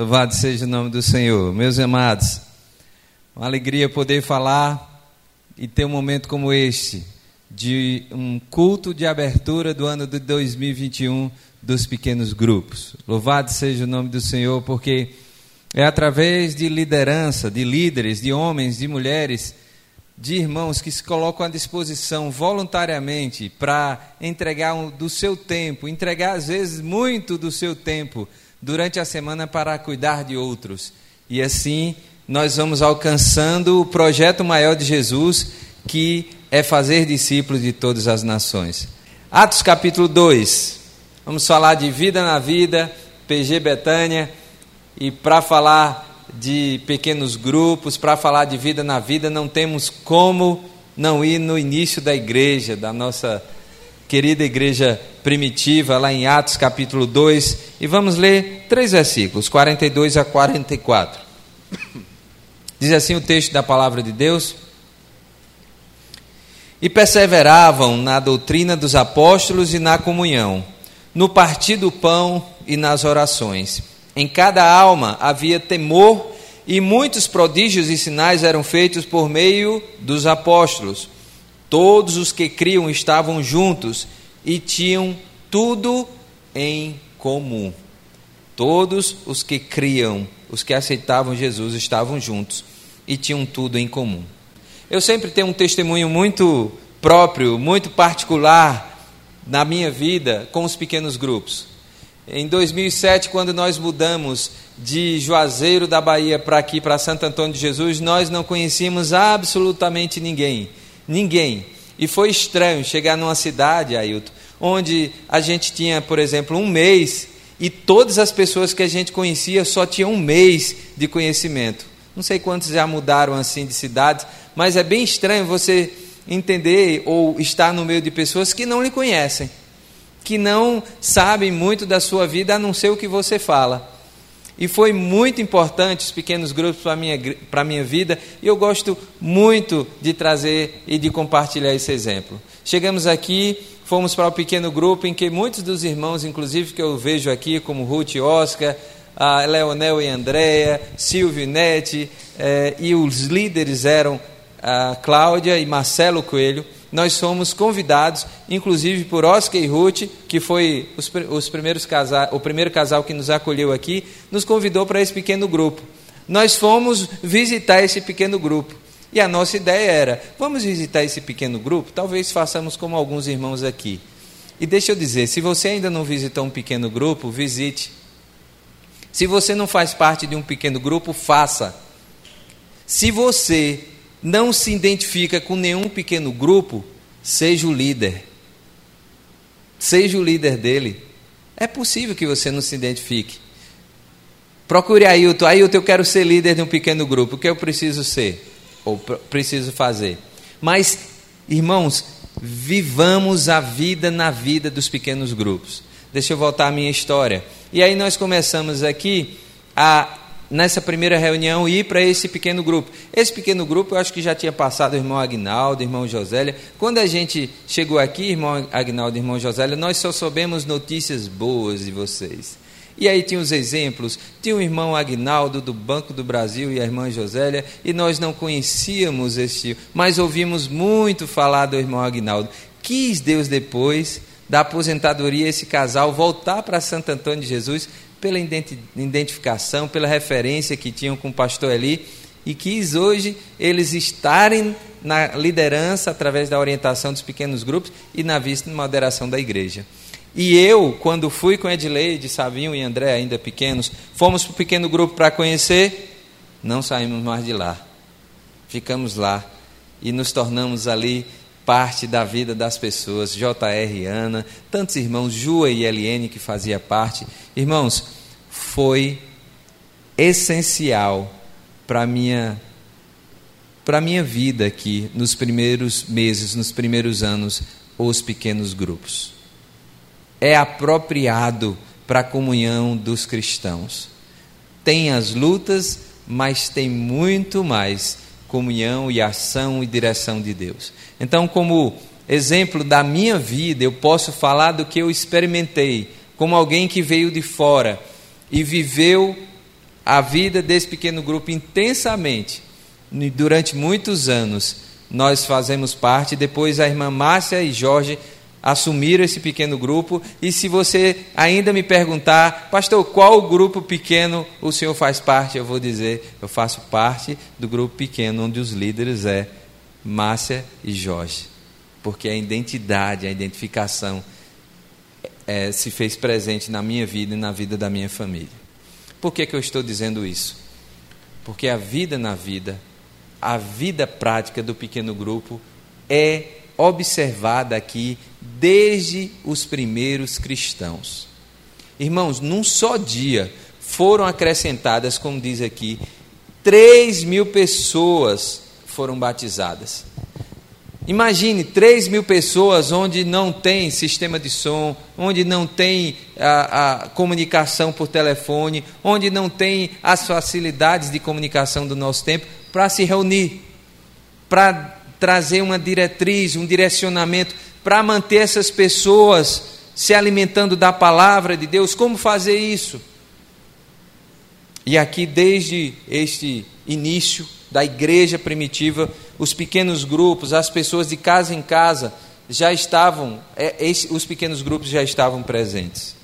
Louvado seja o nome do Senhor. Meus amados, uma alegria poder falar e ter um momento como este, de um culto de abertura do ano de 2021 dos pequenos grupos. Louvado seja o nome do Senhor, porque é através de liderança, de líderes, de homens, de mulheres, de irmãos que se colocam à disposição voluntariamente para entregar um, do seu tempo, entregar às vezes muito do seu tempo durante a semana para cuidar de outros. E assim nós vamos alcançando o projeto maior de Jesus, que é fazer discípulos de todas as nações. Atos capítulo 2. Vamos falar de vida na vida, PG Betânia, e para falar de pequenos grupos, para falar de vida na vida, não temos como não ir no início da igreja, da nossa querida igreja primitiva, lá em Atos capítulo 2, e vamos ler três versículos, 42 a 44. Diz assim o texto da palavra de Deus: E perseveravam na doutrina dos apóstolos e na comunhão, no partir do pão e nas orações. Em cada alma havia temor, e muitos prodígios e sinais eram feitos por meio dos apóstolos. Todos os que criam estavam juntos e tinham tudo em comum. Todos os que criam, os que aceitavam Jesus, estavam juntos e tinham tudo em comum. Eu sempre tenho um testemunho muito próprio, muito particular na minha vida com os pequenos grupos. Em 2007, quando nós mudamos de Juazeiro da Bahia para aqui, para Santo Antônio de Jesus, nós não conhecíamos absolutamente ninguém. Ninguém. E foi estranho chegar numa cidade, Ailton, onde a gente tinha, por exemplo, um mês e todas as pessoas que a gente conhecia só tinham um mês de conhecimento. Não sei quantos já mudaram assim de cidades, mas é bem estranho você entender ou estar no meio de pessoas que não lhe conhecem que não sabem muito da sua vida a não ser o que você fala. E foi muito importante os pequenos grupos para a minha, minha vida, e eu gosto muito de trazer e de compartilhar esse exemplo. Chegamos aqui, fomos para o pequeno grupo em que muitos dos irmãos, inclusive que eu vejo aqui, como Ruth e Oscar, a Leonel e Andréia, Silvio e Nete, eh, e os líderes eram a Cláudia e Marcelo Coelho nós fomos convidados, inclusive por Oscar e Ruth, que foi os, os primeiros casal, o primeiro casal que nos acolheu aqui, nos convidou para esse pequeno grupo. Nós fomos visitar esse pequeno grupo. E a nossa ideia era: vamos visitar esse pequeno grupo? Talvez façamos como alguns irmãos aqui. E deixa eu dizer: se você ainda não visitou um pequeno grupo, visite. Se você não faz parte de um pequeno grupo, faça. Se você não se identifica com nenhum pequeno grupo, seja o líder. Seja o líder dele. É possível que você não se identifique. Procure Ailton. Ailton, eu quero ser líder de um pequeno grupo. O que eu preciso ser? Ou preciso fazer? Mas, irmãos, vivamos a vida na vida dos pequenos grupos. Deixa eu voltar à minha história. E aí nós começamos aqui a nessa primeira reunião ir para esse pequeno grupo. Esse pequeno grupo eu acho que já tinha passado o irmão Agnaldo, o irmão Josélia. Quando a gente chegou aqui, irmão Agnaldo irmão Josélia, nós só soubemos notícias boas de vocês. E aí tinha os exemplos, tinha o irmão Agnaldo do Banco do Brasil e a irmã Josélia, e nós não conhecíamos esse, mas ouvimos muito falar do irmão Agnaldo. Quis Deus depois da aposentadoria esse casal voltar para Santo Antônio de Jesus pela identificação, pela referência que tinham com o pastor Eli, e quis hoje eles estarem na liderança através da orientação dos pequenos grupos e na vista e moderação da igreja. E eu, quando fui com Edileide, Savinho e André, ainda pequenos, fomos para o pequeno grupo para conhecer, não saímos mais de lá. Ficamos lá e nos tornamos ali parte da vida das pessoas, J.R. Ana, tantos irmãos, Jua e Eliene que fazia parte. Irmãos, foi essencial para minha, para minha vida aqui, nos primeiros meses, nos primeiros anos, os pequenos grupos. É apropriado para a comunhão dos cristãos. Tem as lutas, mas tem muito mais comunhão e ação e direção de Deus. Então, como exemplo da minha vida, eu posso falar do que eu experimentei, como alguém que veio de fora e viveu a vida desse pequeno grupo intensamente durante muitos anos. Nós fazemos parte, depois a irmã Márcia e Jorge assumiram esse pequeno grupo. E se você ainda me perguntar, pastor, qual grupo pequeno o senhor faz parte? Eu vou dizer, eu faço parte do grupo pequeno, onde os líderes é Márcia e Jorge. Porque a identidade, a identificação é, se fez presente na minha vida e na vida da minha família. Por que, que eu estou dizendo isso? Porque a vida na vida, a vida prática do pequeno grupo é observada aqui desde os primeiros cristãos. Irmãos, num só dia foram acrescentadas, como diz aqui, 3 mil pessoas foram batizadas. Imagine 3 mil pessoas onde não tem sistema de som, onde não tem a, a, comunicação por telefone, onde não tem as facilidades de comunicação do nosso tempo, para se reunir, para trazer uma diretriz, um direcionamento, para manter essas pessoas se alimentando da palavra de Deus. Como fazer isso? E aqui, desde este início da igreja primitiva, os pequenos grupos, as pessoas de casa em casa, já estavam, é, os pequenos grupos já estavam presentes.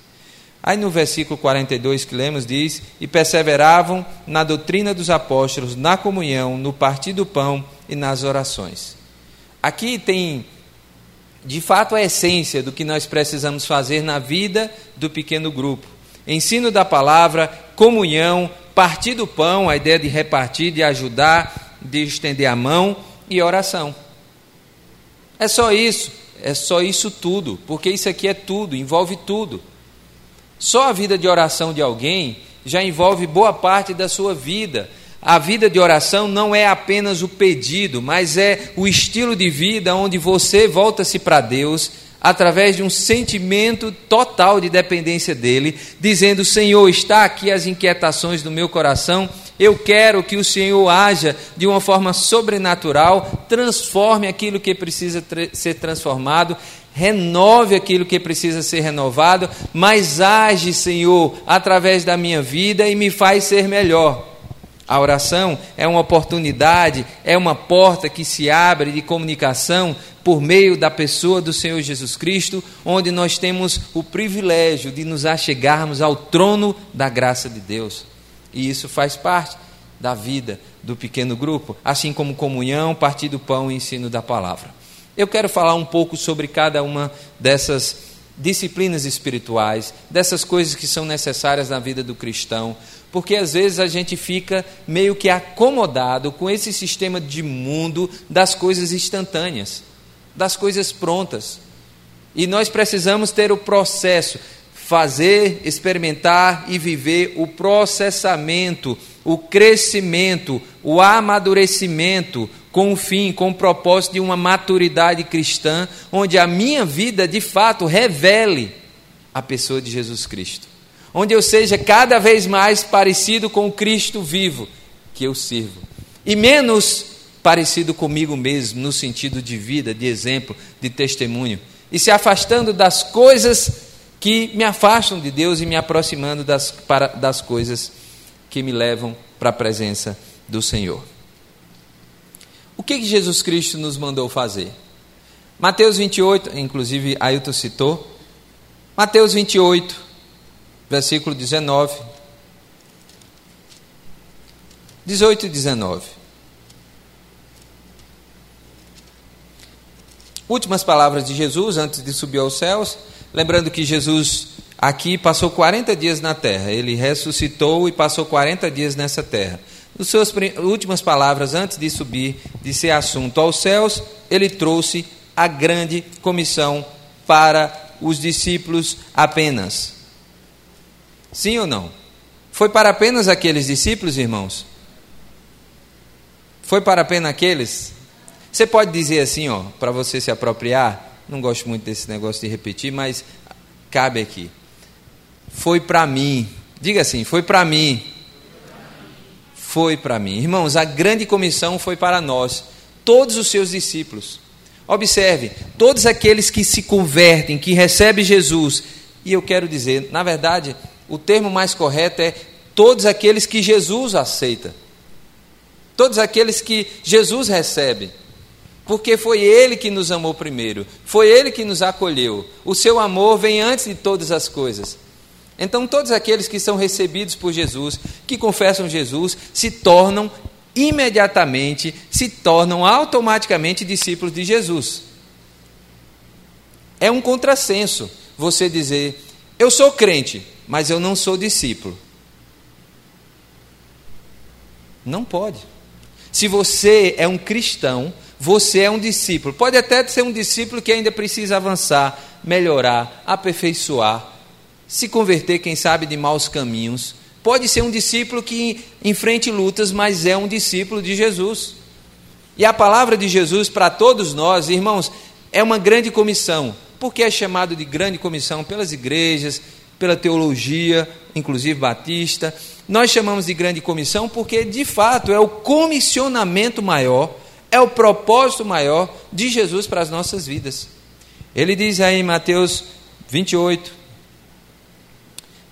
Aí no versículo 42 que lemos diz: E perseveravam na doutrina dos apóstolos, na comunhão, no partir do pão e nas orações. Aqui tem, de fato, a essência do que nós precisamos fazer na vida do pequeno grupo: ensino da palavra, comunhão, partir do pão, a ideia de repartir, de ajudar, de estender a mão e oração. É só isso, é só isso tudo, porque isso aqui é tudo, envolve tudo. Só a vida de oração de alguém já envolve boa parte da sua vida. A vida de oração não é apenas o pedido, mas é o estilo de vida onde você volta-se para Deus através de um sentimento total de dependência dele, dizendo: Senhor, está aqui as inquietações do meu coração. Eu quero que o Senhor haja de uma forma sobrenatural, transforme aquilo que precisa ser transformado, renove aquilo que precisa ser renovado, mas age, Senhor, através da minha vida e me faz ser melhor. A oração é uma oportunidade, é uma porta que se abre de comunicação por meio da pessoa do Senhor Jesus Cristo, onde nós temos o privilégio de nos achegarmos ao trono da graça de Deus. E isso faz parte da vida do pequeno grupo, assim como comunhão, partir do pão e ensino da palavra. Eu quero falar um pouco sobre cada uma dessas disciplinas espirituais, dessas coisas que são necessárias na vida do cristão, porque às vezes a gente fica meio que acomodado com esse sistema de mundo das coisas instantâneas, das coisas prontas. E nós precisamos ter o processo, fazer, experimentar e viver o processamento, o crescimento, o amadurecimento, com o fim, com o propósito de uma maturidade cristã, onde a minha vida de fato revele a pessoa de Jesus Cristo. Onde eu seja cada vez mais parecido com o Cristo vivo que eu sirvo. E menos parecido comigo mesmo, no sentido de vida, de exemplo, de testemunho. E se afastando das coisas que me afastam de Deus e me aproximando das, para, das coisas que me levam para a presença do Senhor. O que, que Jesus Cristo nos mandou fazer? Mateus 28, inclusive Ailton citou, Mateus 28, versículo 19, 18 e 19. Últimas palavras de Jesus antes de subir aos céus, lembrando que Jesus aqui passou 40 dias na terra, ele ressuscitou e passou 40 dias nessa terra. Nas suas últimas palavras, antes de subir, de ser assunto aos céus, ele trouxe a grande comissão para os discípulos apenas. Sim ou não? Foi para apenas aqueles discípulos, irmãos? Foi para apenas aqueles? Você pode dizer assim, ó, para você se apropriar. Não gosto muito desse negócio de repetir, mas cabe aqui. Foi para mim. Diga assim, foi para mim foi para mim. Irmãos, a grande comissão foi para nós, todos os seus discípulos. Observe, todos aqueles que se convertem, que recebem Jesus, e eu quero dizer, na verdade, o termo mais correto é todos aqueles que Jesus aceita, todos aqueles que Jesus recebe, porque foi Ele que nos amou primeiro, foi Ele que nos acolheu. O seu amor vem antes de todas as coisas. Então, todos aqueles que são recebidos por Jesus, que confessam Jesus, se tornam imediatamente, se tornam automaticamente discípulos de Jesus. É um contrassenso você dizer: Eu sou crente, mas eu não sou discípulo. Não pode. Se você é um cristão, você é um discípulo. Pode até ser um discípulo que ainda precisa avançar, melhorar, aperfeiçoar, se converter, quem sabe, de maus caminhos. Pode ser um discípulo que enfrente lutas, mas é um discípulo de Jesus. E a palavra de Jesus para todos nós, irmãos, é uma grande comissão. Porque é chamado de grande comissão pelas igrejas, pela teologia, inclusive batista. Nós chamamos de grande comissão porque, de fato, é o comissionamento maior, é o propósito maior de Jesus para as nossas vidas. Ele diz aí em Mateus 28,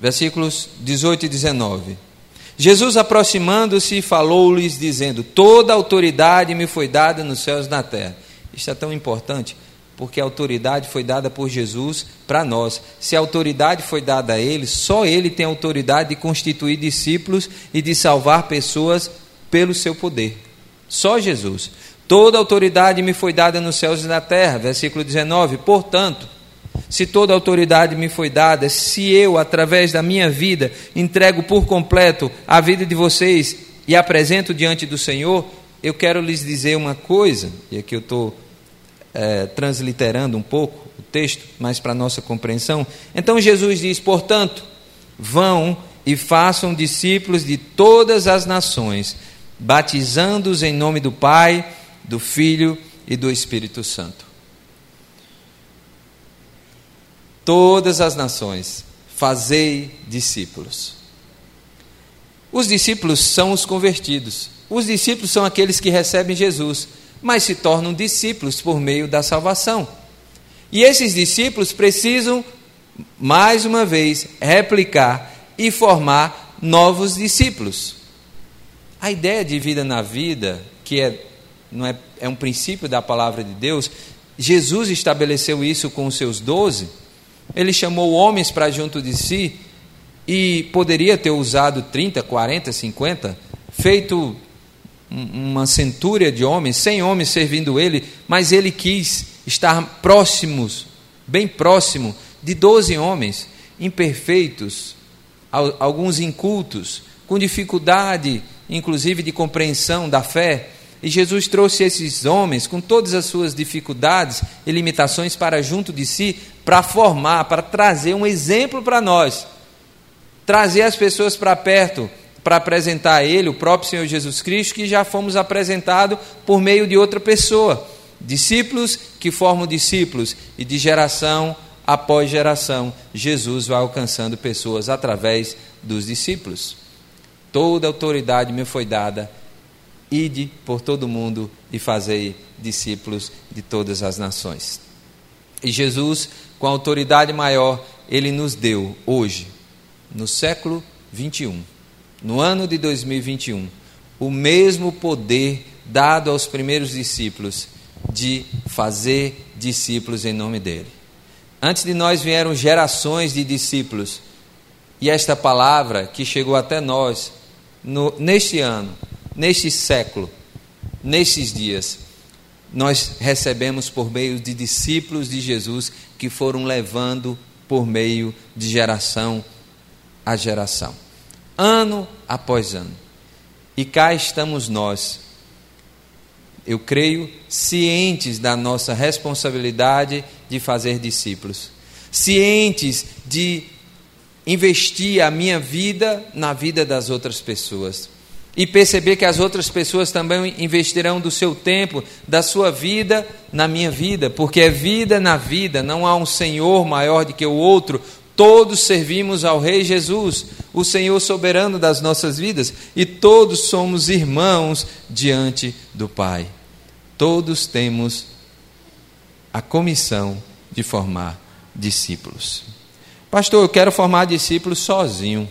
versículos 18 e 19: Jesus, aproximando-se, falou-lhes, dizendo: Toda autoridade me foi dada nos céus e na terra. Isto é tão importante porque a autoridade foi dada por Jesus para nós. Se a autoridade foi dada a ele, só ele tem autoridade de constituir discípulos e de salvar pessoas pelo seu poder. Só Jesus. Toda autoridade me foi dada nos céus e na terra. Versículo 19. Portanto, se toda autoridade me foi dada, se eu, através da minha vida, entrego por completo a vida de vocês e apresento diante do Senhor, eu quero lhes dizer uma coisa, e aqui eu estou é, transliterando um pouco o texto, mais para nossa compreensão. Então Jesus diz: portanto, vão e façam discípulos de todas as nações, batizando-os em nome do Pai, do Filho e do Espírito Santo. Todas as nações, fazei discípulos. Os discípulos são os convertidos. Os discípulos são aqueles que recebem Jesus mas se tornam discípulos por meio da salvação. E esses discípulos precisam, mais uma vez, replicar e formar novos discípulos. A ideia de vida na vida, que é, não é, é um princípio da palavra de Deus, Jesus estabeleceu isso com os seus doze. Ele chamou homens para junto de si e poderia ter usado 30, 40, 50, feito uma centúria de homens, cem homens servindo ele, mas ele quis estar próximos, bem próximo de doze homens, imperfeitos, alguns incultos, com dificuldade, inclusive de compreensão da fé. E Jesus trouxe esses homens, com todas as suas dificuldades e limitações, para junto de si, para formar, para trazer um exemplo para nós, trazer as pessoas para perto para apresentar a Ele, o próprio Senhor Jesus Cristo, que já fomos apresentados por meio de outra pessoa. Discípulos que formam discípulos, e de geração após geração, Jesus vai alcançando pessoas através dos discípulos. Toda autoridade me foi dada, ide por todo mundo e fazei discípulos de todas as nações. E Jesus, com autoridade maior, ele nos deu hoje, no século 21 no ano de 2021, o mesmo poder dado aos primeiros discípulos de fazer discípulos em nome dele. Antes de nós vieram gerações de discípulos, e esta palavra que chegou até nós no, neste ano, neste século, nestes dias, nós recebemos por meio de discípulos de Jesus que foram levando por meio de geração a geração ano após ano. E cá estamos nós, eu creio, cientes da nossa responsabilidade de fazer discípulos, cientes de investir a minha vida na vida das outras pessoas. E perceber que as outras pessoas também investirão do seu tempo, da sua vida na minha vida, porque é vida na vida, não há um Senhor maior do que o outro, Todos servimos ao Rei Jesus, o Senhor soberano das nossas vidas, e todos somos irmãos diante do Pai. Todos temos a comissão de formar discípulos. Pastor, eu quero formar discípulos sozinho.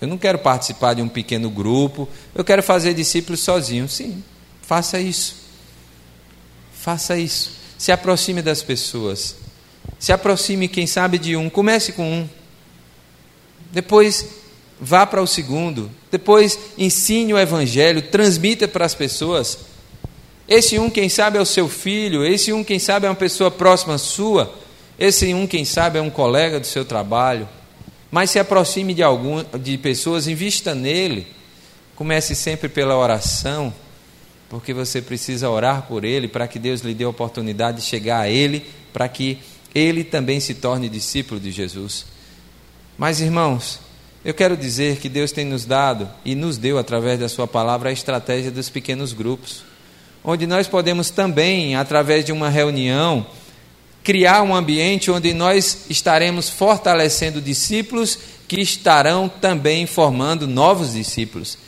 Eu não quero participar de um pequeno grupo, eu quero fazer discípulos sozinho. Sim, faça isso. Faça isso. Se aproxime das pessoas. Se aproxime, quem sabe, de um. Comece com um. Depois vá para o segundo. Depois ensine o evangelho, transmita para as pessoas. Esse um, quem sabe, é o seu filho. Esse um, quem sabe, é uma pessoa próxima sua. Esse um, quem sabe, é um colega do seu trabalho. Mas se aproxime de algum, de pessoas, invista nele. Comece sempre pela oração, porque você precisa orar por ele para que Deus lhe dê a oportunidade de chegar a ele, para que ele também se torne discípulo de Jesus. Mas, irmãos, eu quero dizer que Deus tem nos dado e nos deu através da Sua palavra a estratégia dos pequenos grupos, onde nós podemos também, através de uma reunião, criar um ambiente onde nós estaremos fortalecendo discípulos que estarão também formando novos discípulos.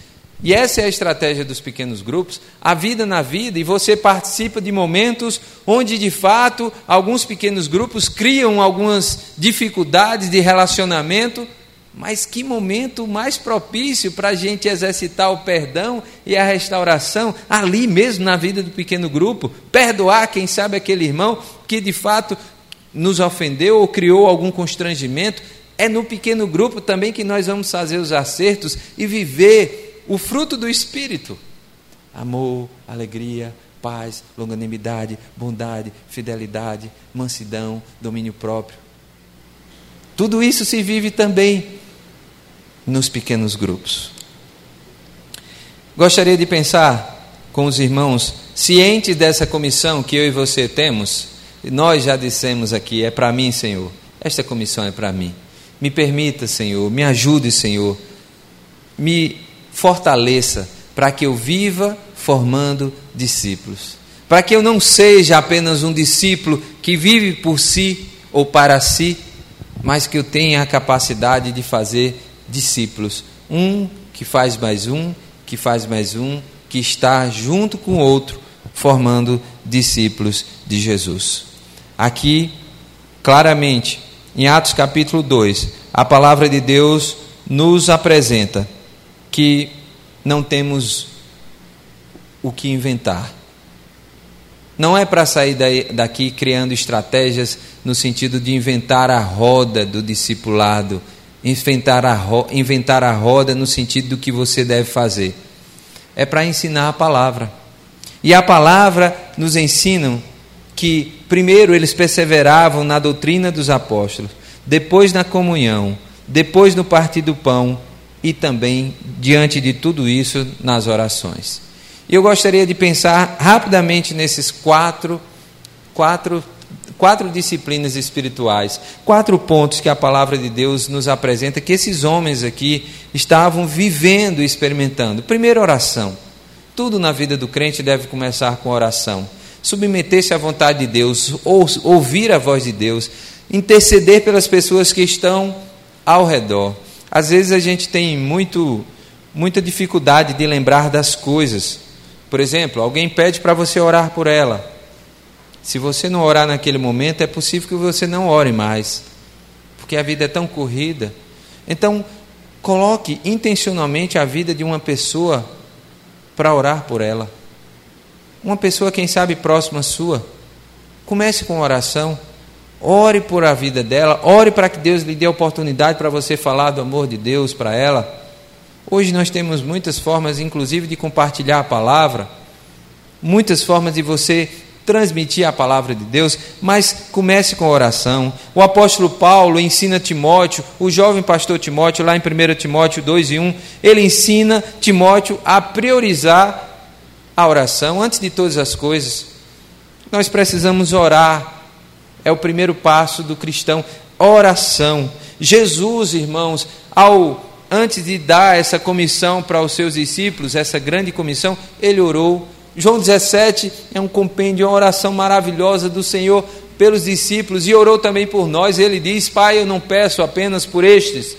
E essa é a estratégia dos pequenos grupos, a vida na vida, e você participa de momentos onde, de fato, alguns pequenos grupos criam algumas dificuldades de relacionamento mas que momento mais propício para a gente exercitar o perdão e a restauração ali mesmo na vida do pequeno grupo, perdoar, quem sabe, aquele irmão que de fato nos ofendeu ou criou algum constrangimento. É no pequeno grupo também que nós vamos fazer os acertos e viver o fruto do Espírito: amor, alegria, paz, longanimidade, bondade, fidelidade, mansidão, domínio próprio. Tudo isso se vive também nos pequenos grupos. Gostaria de pensar com os irmãos, cientes dessa comissão que eu e você temos, nós já dissemos aqui: é para mim, Senhor, esta comissão é para mim. Me permita, Senhor, me ajude, Senhor, me fortaleça para que eu viva formando discípulos. Para que eu não seja apenas um discípulo que vive por si ou para si, mas que eu tenha a capacidade de fazer discípulos. Um que faz mais um, que faz mais um, que está junto com o outro, formando discípulos de Jesus. Aqui, claramente, em Atos capítulo 2, a palavra de Deus nos apresenta que não temos o que inventar. Não é para sair daqui criando estratégias no sentido de inventar a roda do discipulado inventar a, inventar a roda no sentido do que você deve fazer. É para ensinar a palavra. E a palavra nos ensina que, primeiro, eles perseveravam na doutrina dos apóstolos, depois na comunhão, depois no partir do pão e também, diante de tudo isso, nas orações. Eu gostaria de pensar rapidamente nesses quatro, quatro quatro disciplinas espirituais, quatro pontos que a palavra de Deus nos apresenta que esses homens aqui estavam vivendo e experimentando. Primeiro, oração. Tudo na vida do crente deve começar com oração. Submeter-se à vontade de Deus, ou, ouvir a voz de Deus, interceder pelas pessoas que estão ao redor. Às vezes a gente tem muito, muita dificuldade de lembrar das coisas. Por exemplo, alguém pede para você orar por ela. Se você não orar naquele momento, é possível que você não ore mais, porque a vida é tão corrida. Então, coloque intencionalmente a vida de uma pessoa para orar por ela. Uma pessoa, quem sabe, próxima sua. Comece com oração. Ore por a vida dela, ore para que Deus lhe dê oportunidade para você falar do amor de Deus para ela. Hoje nós temos muitas formas, inclusive, de compartilhar a palavra, muitas formas de você transmitir a palavra de Deus, mas comece com oração. O apóstolo Paulo ensina Timóteo, o jovem pastor Timóteo, lá em 1 Timóteo 2 e 1, ele ensina Timóteo a priorizar a oração antes de todas as coisas. Nós precisamos orar, é o primeiro passo do cristão, oração. Jesus, irmãos, ao antes de dar essa comissão para os seus discípulos, essa grande comissão, ele orou João 17 é um compêndio, uma oração maravilhosa do Senhor pelos discípulos e orou também por nós. Ele diz: Pai, eu não peço apenas por estes,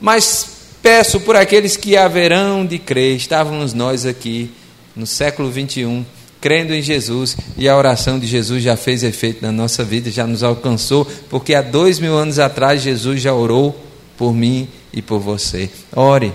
mas peço por aqueles que haverão de crer. Estávamos nós aqui no século 21, crendo em Jesus, e a oração de Jesus já fez efeito na nossa vida, já nos alcançou, porque há dois mil anos atrás Jesus já orou por mim e por você. Ore.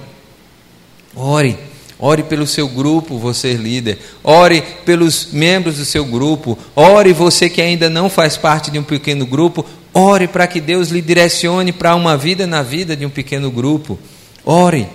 Ore. Ore pelo seu grupo, você líder. Ore pelos membros do seu grupo. Ore você que ainda não faz parte de um pequeno grupo. Ore para que Deus lhe direcione para uma vida na vida de um pequeno grupo. Ore.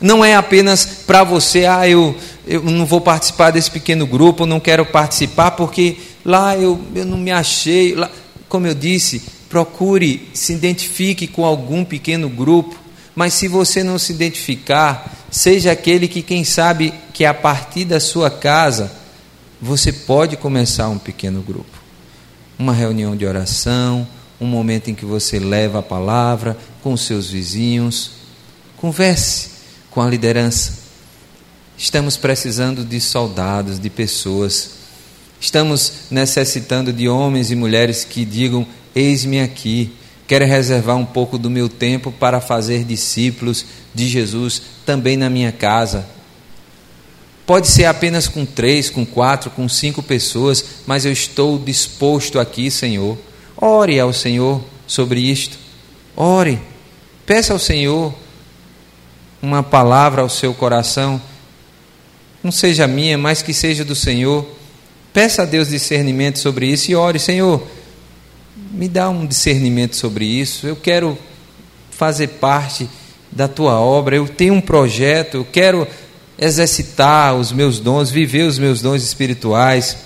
Não é apenas para você, ah, eu, eu não vou participar desse pequeno grupo, não quero participar porque lá eu, eu não me achei. Lá, como eu disse, procure se identifique com algum pequeno grupo, mas se você não se identificar, seja aquele que, quem sabe, que a partir da sua casa, você pode começar um pequeno grupo. Uma reunião de oração, um momento em que você leva a palavra com seus vizinhos. Converse com a liderança. Estamos precisando de soldados, de pessoas. Estamos necessitando de homens e mulheres que digam: Eis-me aqui, quero reservar um pouco do meu tempo para fazer discípulos de Jesus também na minha casa. Pode ser apenas com três, com quatro, com cinco pessoas, mas eu estou disposto aqui, Senhor. Ore ao Senhor sobre isto. Ore. Peça ao Senhor uma palavra ao seu coração. Não seja minha, mas que seja do Senhor. Peça a Deus discernimento sobre isso e ore, Senhor me dá um discernimento sobre isso. Eu quero fazer parte da tua obra. Eu tenho um projeto, eu quero exercitar os meus dons, viver os meus dons espirituais.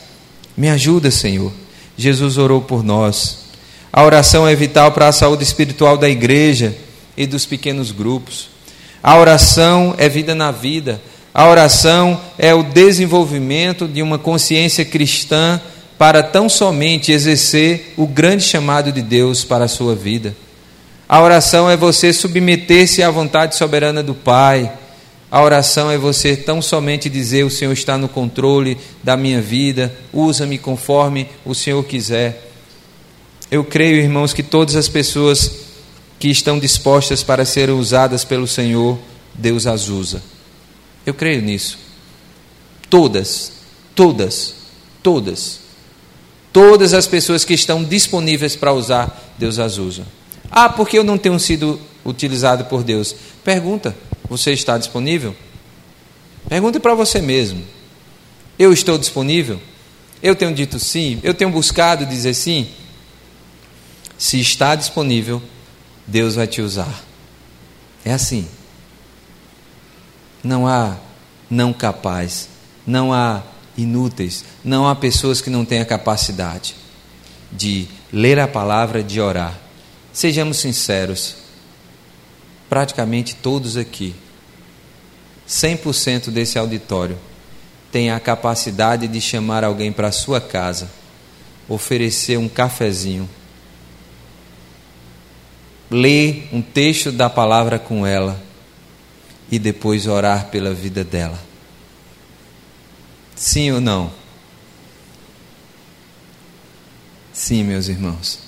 Me ajuda, Senhor. Jesus orou por nós. A oração é vital para a saúde espiritual da igreja e dos pequenos grupos. A oração é vida na vida. A oração é o desenvolvimento de uma consciência cristã para tão somente exercer o grande chamado de Deus para a sua vida. A oração é você submeter-se à vontade soberana do Pai. A oração é você tão somente dizer: O Senhor está no controle da minha vida, usa-me conforme o Senhor quiser. Eu creio, irmãos, que todas as pessoas que estão dispostas para serem usadas pelo Senhor, Deus as usa. Eu creio nisso. Todas, todas, todas. Todas as pessoas que estão disponíveis para usar, Deus as usa. Ah, porque eu não tenho sido utilizado por Deus? Pergunta: você está disponível? Pergunte para você mesmo: eu estou disponível? Eu tenho dito sim? Eu tenho buscado dizer sim? Se está disponível, Deus vai te usar. É assim. Não há não capaz, não há inúteis. Não há pessoas que não a capacidade de ler a palavra, de orar. Sejamos sinceros, praticamente todos aqui, 100% desse auditório, tem a capacidade de chamar alguém para sua casa, oferecer um cafezinho, ler um texto da palavra com ela e depois orar pela vida dela. Sim ou não? Sim, meus irmãos.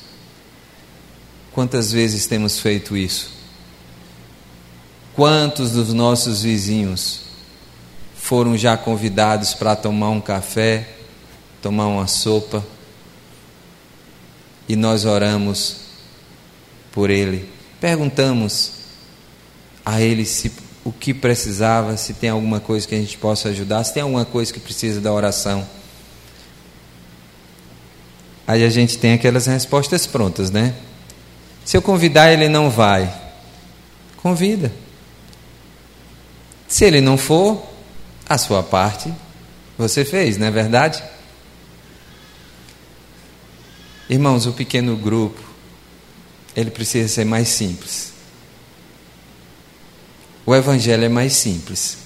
Quantas vezes temos feito isso? Quantos dos nossos vizinhos foram já convidados para tomar um café, tomar uma sopa, e nós oramos por ele, perguntamos a ele se o que precisava, se tem alguma coisa que a gente possa ajudar, se tem alguma coisa que precisa da oração. Aí a gente tem aquelas respostas prontas, né? Se eu convidar, ele não vai. Convida. Se ele não for, a sua parte você fez, não é verdade? Irmãos, o pequeno grupo, ele precisa ser mais simples. O Evangelho é mais simples.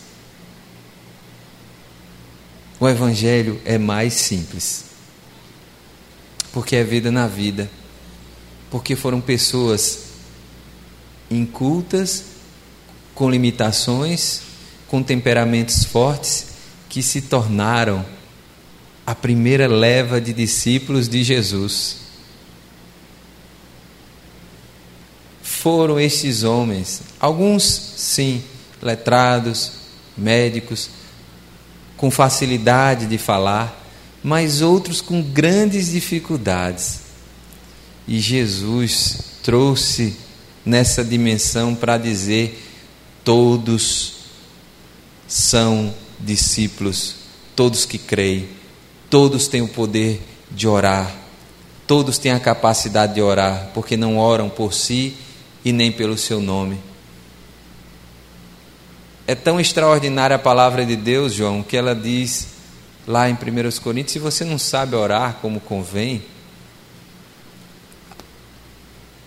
O Evangelho é mais simples. Porque é vida na vida. Porque foram pessoas incultas, com limitações, com temperamentos fortes, que se tornaram a primeira leva de discípulos de Jesus. Foram estes homens? Alguns, sim, letrados, médicos, com facilidade de falar, mas outros com grandes dificuldades. E Jesus trouxe nessa dimensão para dizer: todos são discípulos, todos que creem, todos têm o poder de orar, todos têm a capacidade de orar, porque não oram por si e nem pelo seu nome. É tão extraordinária a palavra de Deus, João, que ela diz lá em 1 Coríntios: se você não sabe orar como convém,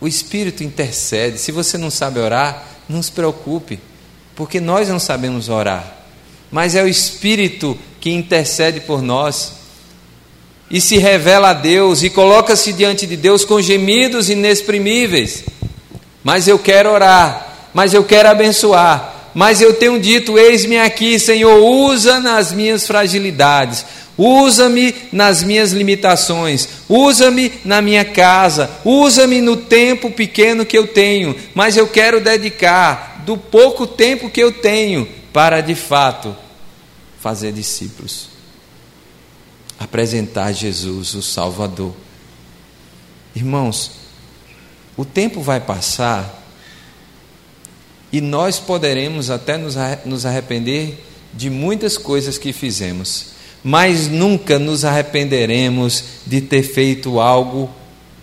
o Espírito intercede. Se você não sabe orar, não se preocupe, porque nós não sabemos orar, mas é o Espírito que intercede por nós e se revela a Deus e coloca-se diante de Deus com gemidos inexprimíveis. Mas eu quero orar, mas eu quero abençoar, mas eu tenho dito: eis-me aqui, Senhor, usa nas minhas fragilidades, usa-me nas minhas limitações, usa-me na minha casa, usa-me no tempo pequeno que eu tenho, mas eu quero dedicar do pouco tempo que eu tenho para de fato fazer discípulos, apresentar Jesus, o Salvador. Irmãos, o tempo vai passar e nós poderemos até nos arrepender de muitas coisas que fizemos, mas nunca nos arrependeremos de ter feito algo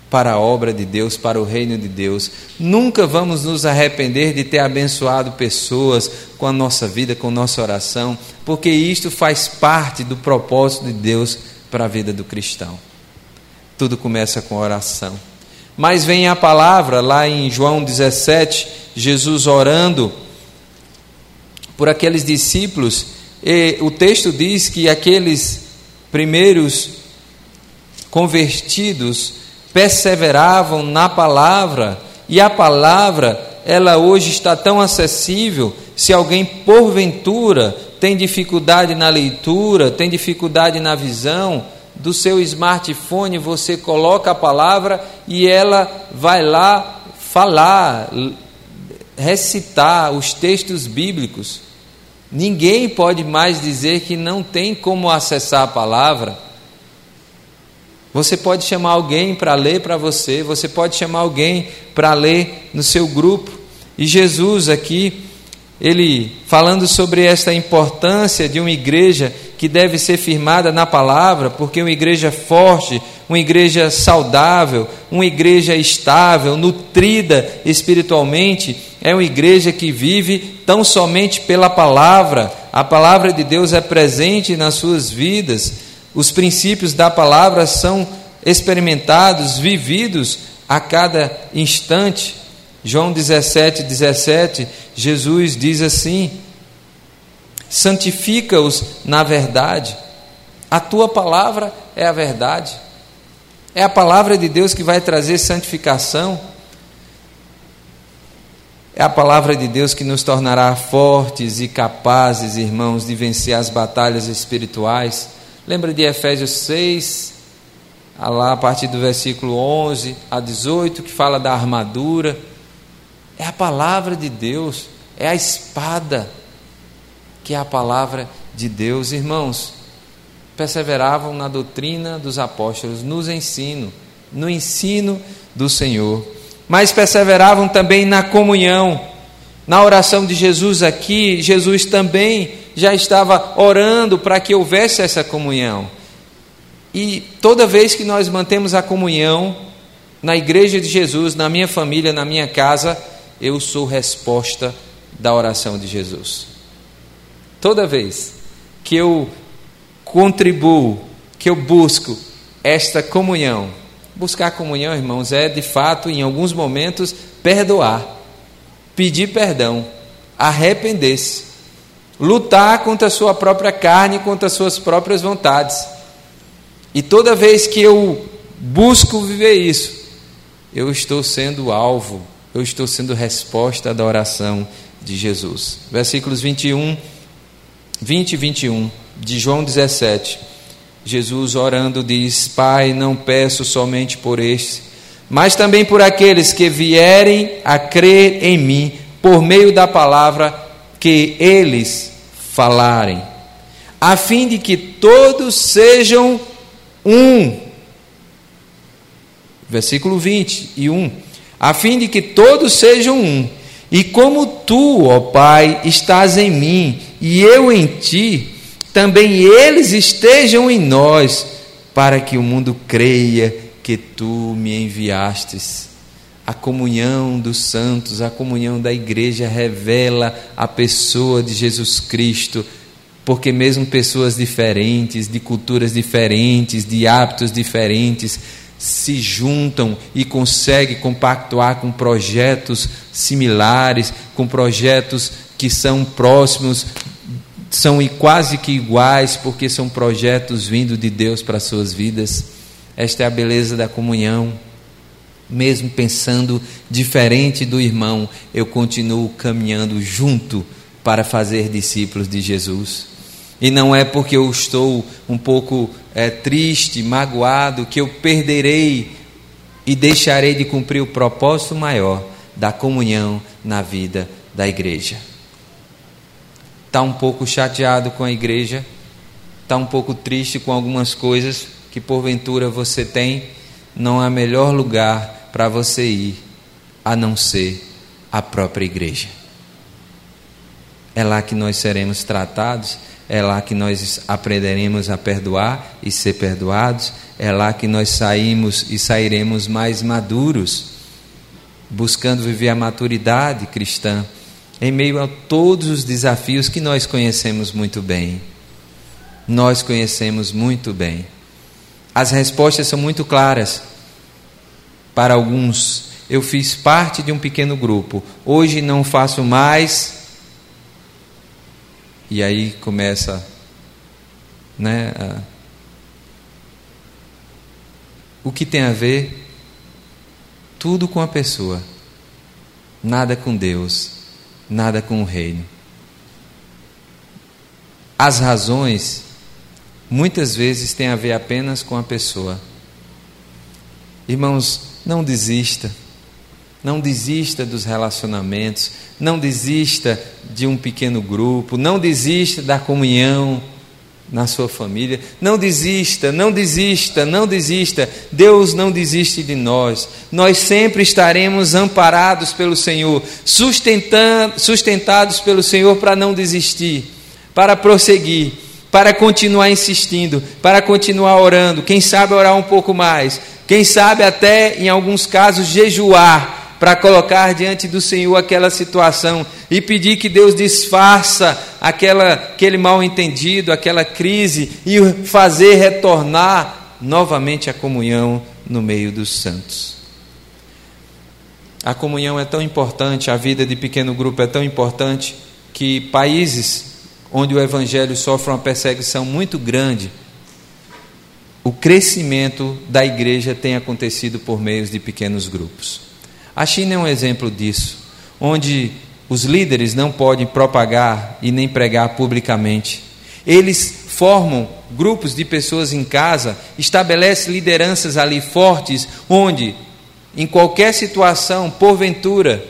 para a obra de Deus, para o reino de Deus. Nunca vamos nos arrepender de ter abençoado pessoas com a nossa vida, com nossa oração, porque isto faz parte do propósito de Deus para a vida do cristão. Tudo começa com oração. Mas vem a palavra lá em João 17, Jesus orando por aqueles discípulos, e o texto diz que aqueles primeiros convertidos perseveravam na palavra, e a palavra, ela hoje está tão acessível, se alguém porventura tem dificuldade na leitura, tem dificuldade na visão, do seu smartphone você coloca a palavra e ela vai lá falar, recitar os textos bíblicos. Ninguém pode mais dizer que não tem como acessar a palavra. Você pode chamar alguém para ler para você, você pode chamar alguém para ler no seu grupo. E Jesus aqui, ele falando sobre esta importância de uma igreja que deve ser firmada na palavra, porque uma igreja forte, uma igreja saudável, uma igreja estável, nutrida espiritualmente, é uma igreja que vive tão somente pela palavra. A palavra de Deus é presente nas suas vidas. Os princípios da palavra são experimentados, vividos a cada instante. João 17, 17, Jesus diz assim: santifica-os na verdade. A tua palavra é a verdade. É a palavra de Deus que vai trazer santificação. É a palavra de Deus que nos tornará fortes e capazes, irmãos, de vencer as batalhas espirituais. Lembra de Efésios 6, lá a partir do versículo 11 a 18, que fala da armadura. É a palavra de Deus, é a espada que é a palavra de Deus. Irmãos, perseveravam na doutrina dos apóstolos, nos ensino, no ensino do Senhor. Mas perseveravam também na comunhão. Na oração de Jesus aqui, Jesus também já estava orando para que houvesse essa comunhão. E toda vez que nós mantemos a comunhão na igreja de Jesus, na minha família, na minha casa, eu sou resposta da oração de Jesus. Toda vez que eu contribuo, que eu busco esta comunhão, buscar comunhão, irmãos, é de fato, em alguns momentos, perdoar, pedir perdão, arrepender-se, lutar contra a sua própria carne, contra as suas próprias vontades. E toda vez que eu busco viver isso, eu estou sendo alvo, eu estou sendo resposta da oração de Jesus. Versículos 21 20 e 21 de João 17. Jesus orando diz: Pai, não peço somente por este, mas também por aqueles que vierem a crer em mim por meio da palavra que eles falarem, a fim de que todos sejam um. Versículo 20 e 1. a fim de que todos sejam um. E como tu, ó Pai, estás em mim e eu em ti, também eles estejam em nós, para que o mundo creia que tu me enviastes. A comunhão dos santos, a comunhão da igreja revela a pessoa de Jesus Cristo, porque mesmo pessoas diferentes, de culturas diferentes, de hábitos diferentes, se juntam e conseguem compactuar com projetos similares, com projetos que são próximos, são quase que iguais, porque são projetos vindo de Deus para as suas vidas. Esta é a beleza da comunhão. Mesmo pensando diferente do irmão, eu continuo caminhando junto para fazer discípulos de Jesus. E não é porque eu estou um pouco é, triste, magoado, que eu perderei e deixarei de cumprir o propósito maior da comunhão na vida da igreja. Está um pouco chateado com a igreja, está um pouco triste com algumas coisas que porventura você tem, não há melhor lugar para você ir a não ser a própria igreja. É lá que nós seremos tratados é lá que nós aprenderemos a perdoar e ser perdoados, é lá que nós saímos e sairemos mais maduros, buscando viver a maturidade cristã, em meio a todos os desafios que nós conhecemos muito bem. Nós conhecemos muito bem. As respostas são muito claras. Para alguns, eu fiz parte de um pequeno grupo, hoje não faço mais e aí começa né, a... o que tem a ver tudo com a pessoa, nada com Deus, nada com o reino. As razões muitas vezes têm a ver apenas com a pessoa. Irmãos, não desista. Não desista dos relacionamentos, não desista de um pequeno grupo, não desista da comunhão na sua família. Não desista, não desista, não desista. Deus não desiste de nós. Nós sempre estaremos amparados pelo Senhor, sustentados pelo Senhor para não desistir, para prosseguir, para continuar insistindo, para continuar orando. Quem sabe orar um pouco mais, quem sabe até em alguns casos jejuar para colocar diante do Senhor aquela situação e pedir que Deus desfaça aquela, aquele mal entendido, aquela crise e fazer retornar novamente a comunhão no meio dos santos. A comunhão é tão importante, a vida de pequeno grupo é tão importante que países onde o evangelho sofre uma perseguição muito grande, o crescimento da igreja tem acontecido por meio de pequenos grupos. A China é um exemplo disso, onde os líderes não podem propagar e nem pregar publicamente. Eles formam grupos de pessoas em casa, estabelecem lideranças ali fortes, onde, em qualquer situação, porventura,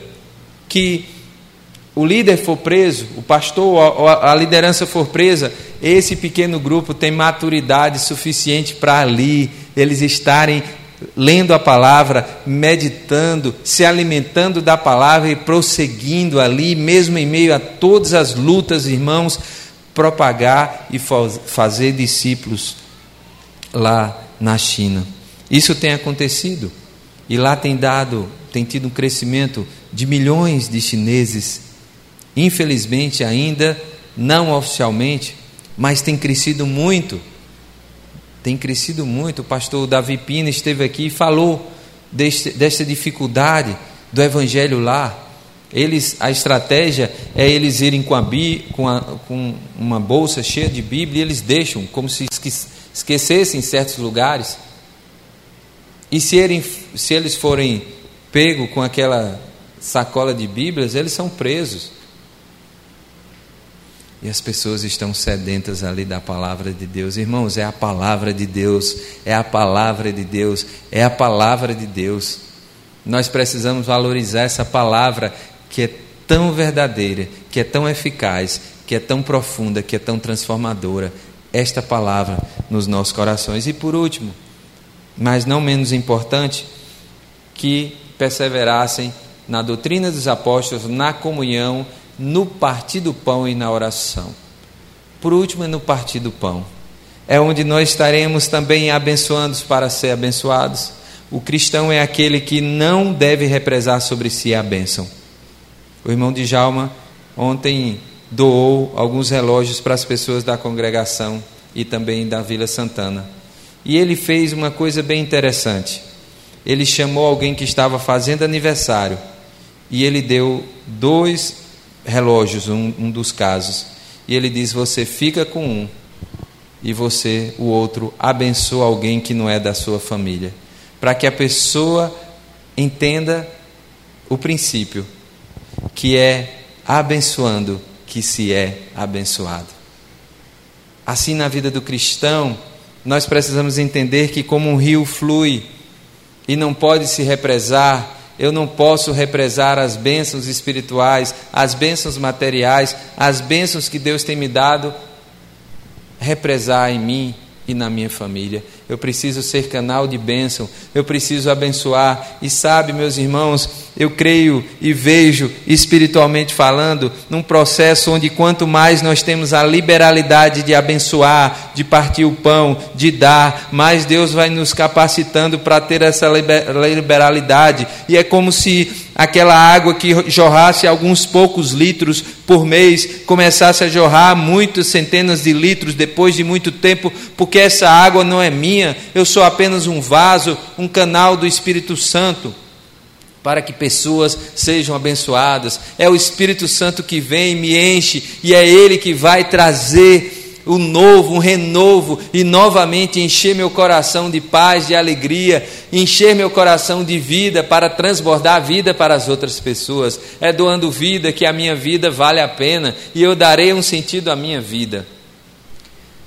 que o líder for preso, o pastor ou a liderança for presa, esse pequeno grupo tem maturidade suficiente para ali eles estarem lendo a palavra, meditando, se alimentando da palavra e prosseguindo ali, mesmo em meio a todas as lutas, irmãos, propagar e fazer discípulos lá na China. Isso tem acontecido e lá tem dado, tem tido um crescimento de milhões de chineses. Infelizmente, ainda não oficialmente, mas tem crescido muito tem crescido muito. O pastor Davi Pina esteve aqui e falou deste, desta dificuldade do evangelho lá. Eles, a estratégia é eles irem com, a, com, a, com uma bolsa cheia de Bíblia e eles deixam, como se esquecessem em certos lugares. E se, ele, se eles forem pegos com aquela sacola de Bíblias, eles são presos. E as pessoas estão sedentas ali da palavra de Deus. Irmãos, é a palavra de Deus, é a palavra de Deus, é a palavra de Deus. Nós precisamos valorizar essa palavra que é tão verdadeira, que é tão eficaz, que é tão profunda, que é tão transformadora. Esta palavra nos nossos corações. E por último, mas não menos importante, que perseverassem na doutrina dos apóstolos, na comunhão, no partir do pão e na oração. Por último, é no partir do pão. É onde nós estaremos também abençoando para ser abençoados. O cristão é aquele que não deve represar sobre si a bênção. O irmão de Jalma ontem doou alguns relógios para as pessoas da congregação e também da Vila Santana. E ele fez uma coisa bem interessante. Ele chamou alguém que estava fazendo aniversário e ele deu dois relógios, um, um dos casos. E ele diz: Você fica com um e você, o outro, abençoa alguém que não é da sua família. Para que a pessoa entenda o princípio, que é abençoando que se é abençoado. Assim, na vida do cristão, nós precisamos entender que, como um rio flui e não pode se represar, eu não posso represar as bênçãos espirituais, as bênçãos materiais, as bênçãos que Deus tem me dado, represar em mim e na minha família. Eu preciso ser canal de bênção, eu preciso abençoar. E sabe, meus irmãos, eu creio e vejo, espiritualmente falando, num processo onde quanto mais nós temos a liberalidade de abençoar, de partir o pão, de dar, mais Deus vai nos capacitando para ter essa liberalidade. E é como se aquela água que jorrasse alguns poucos litros por mês começasse a jorrar muitas centenas de litros depois de muito tempo, porque essa água não é minha, eu sou apenas um vaso, um canal do Espírito Santo para que pessoas sejam abençoadas. É o Espírito Santo que vem, me enche, e é Ele que vai trazer o novo, um renovo, e novamente encher meu coração de paz, de alegria, encher meu coração de vida para transbordar vida para as outras pessoas. É doando vida que a minha vida vale a pena e eu darei um sentido à minha vida.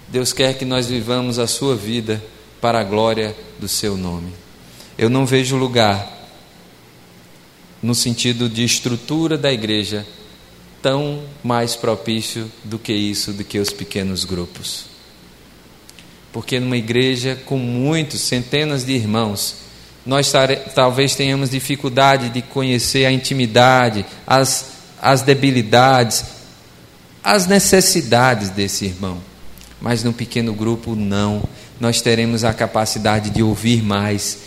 Deus quer que nós vivamos a sua vida para a glória do seu nome. Eu não vejo lugar no sentido de estrutura da igreja tão mais propício do que isso, do que os pequenos grupos. Porque numa igreja com muitos, centenas de irmãos, nós talvez tenhamos dificuldade de conhecer a intimidade, as, as debilidades, as necessidades desse irmão. Mas num pequeno grupo, não. Nós teremos a capacidade de ouvir mais,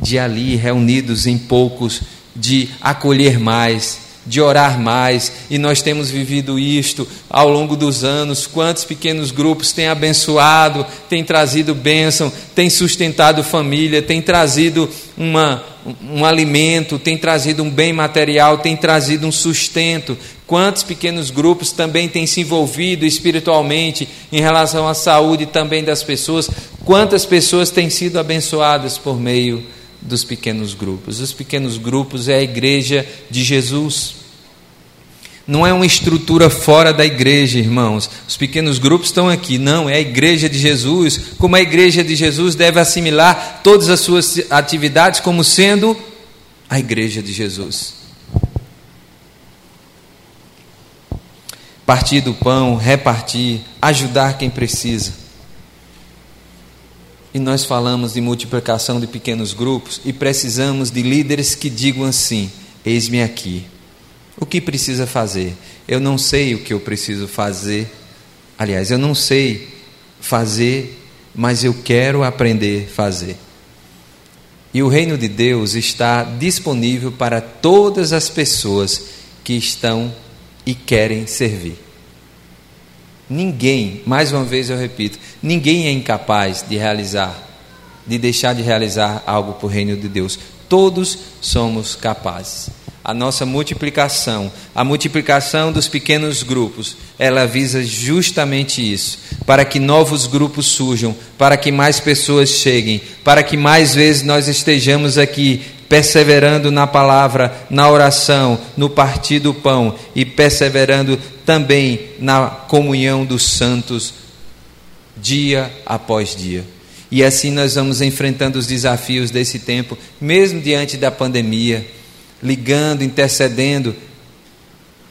de ali, reunidos em poucos, de acolher mais, de orar mais, e nós temos vivido isto ao longo dos anos. Quantos pequenos grupos têm abençoado, têm trazido bênção, têm sustentado família, têm trazido uma, um alimento, têm trazido um bem material, têm trazido um sustento. Quantos pequenos grupos também têm se envolvido espiritualmente em relação à saúde também das pessoas? Quantas pessoas têm sido abençoadas por meio dos pequenos grupos. Os pequenos grupos é a igreja de Jesus. Não é uma estrutura fora da igreja, irmãos. Os pequenos grupos estão aqui. Não, é a igreja de Jesus. Como a igreja de Jesus deve assimilar todas as suas atividades como sendo a igreja de Jesus. Partir do pão, repartir, ajudar quem precisa. E nós falamos de multiplicação de pequenos grupos e precisamos de líderes que digam assim: Eis-me aqui. O que precisa fazer? Eu não sei o que eu preciso fazer. Aliás, eu não sei fazer, mas eu quero aprender a fazer. E o reino de Deus está disponível para todas as pessoas que estão e querem servir. Ninguém, mais uma vez eu repito, ninguém é incapaz de realizar, de deixar de realizar algo para o reino de Deus. Todos somos capazes. A nossa multiplicação, a multiplicação dos pequenos grupos, ela visa justamente isso, para que novos grupos surjam, para que mais pessoas cheguem, para que mais vezes nós estejamos aqui perseverando na palavra, na oração, no partir do pão e perseverando também na comunhão dos santos, dia após dia. E assim nós vamos enfrentando os desafios desse tempo, mesmo diante da pandemia, ligando, intercedendo,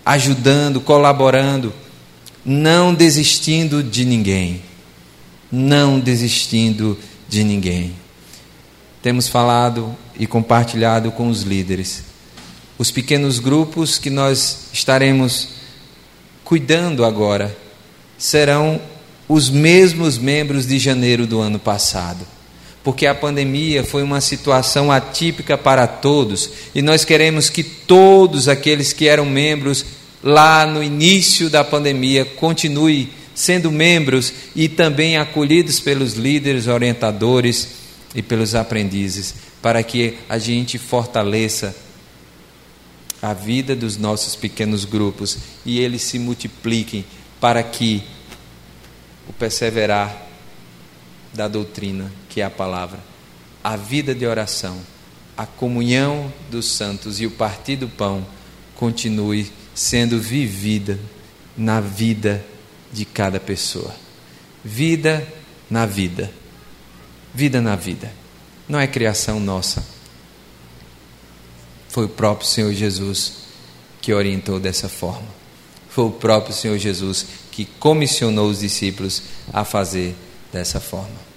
ajudando, colaborando, não desistindo de ninguém. Não desistindo de ninguém. Temos falado e compartilhado com os líderes. Os pequenos grupos que nós estaremos cuidando agora serão os mesmos membros de janeiro do ano passado. Porque a pandemia foi uma situação atípica para todos e nós queremos que todos aqueles que eram membros lá no início da pandemia continuem sendo membros e também acolhidos pelos líderes, orientadores e pelos aprendizes, para que a gente fortaleça a vida dos nossos pequenos grupos e eles se multipliquem para que o perseverar da doutrina, que é a palavra, a vida de oração, a comunhão dos santos e o partir do pão continue sendo vivida na vida de cada pessoa. Vida na vida. Vida na vida. Não é criação nossa. Foi o próprio Senhor Jesus que orientou dessa forma. Foi o próprio Senhor Jesus que comissionou os discípulos a fazer dessa forma.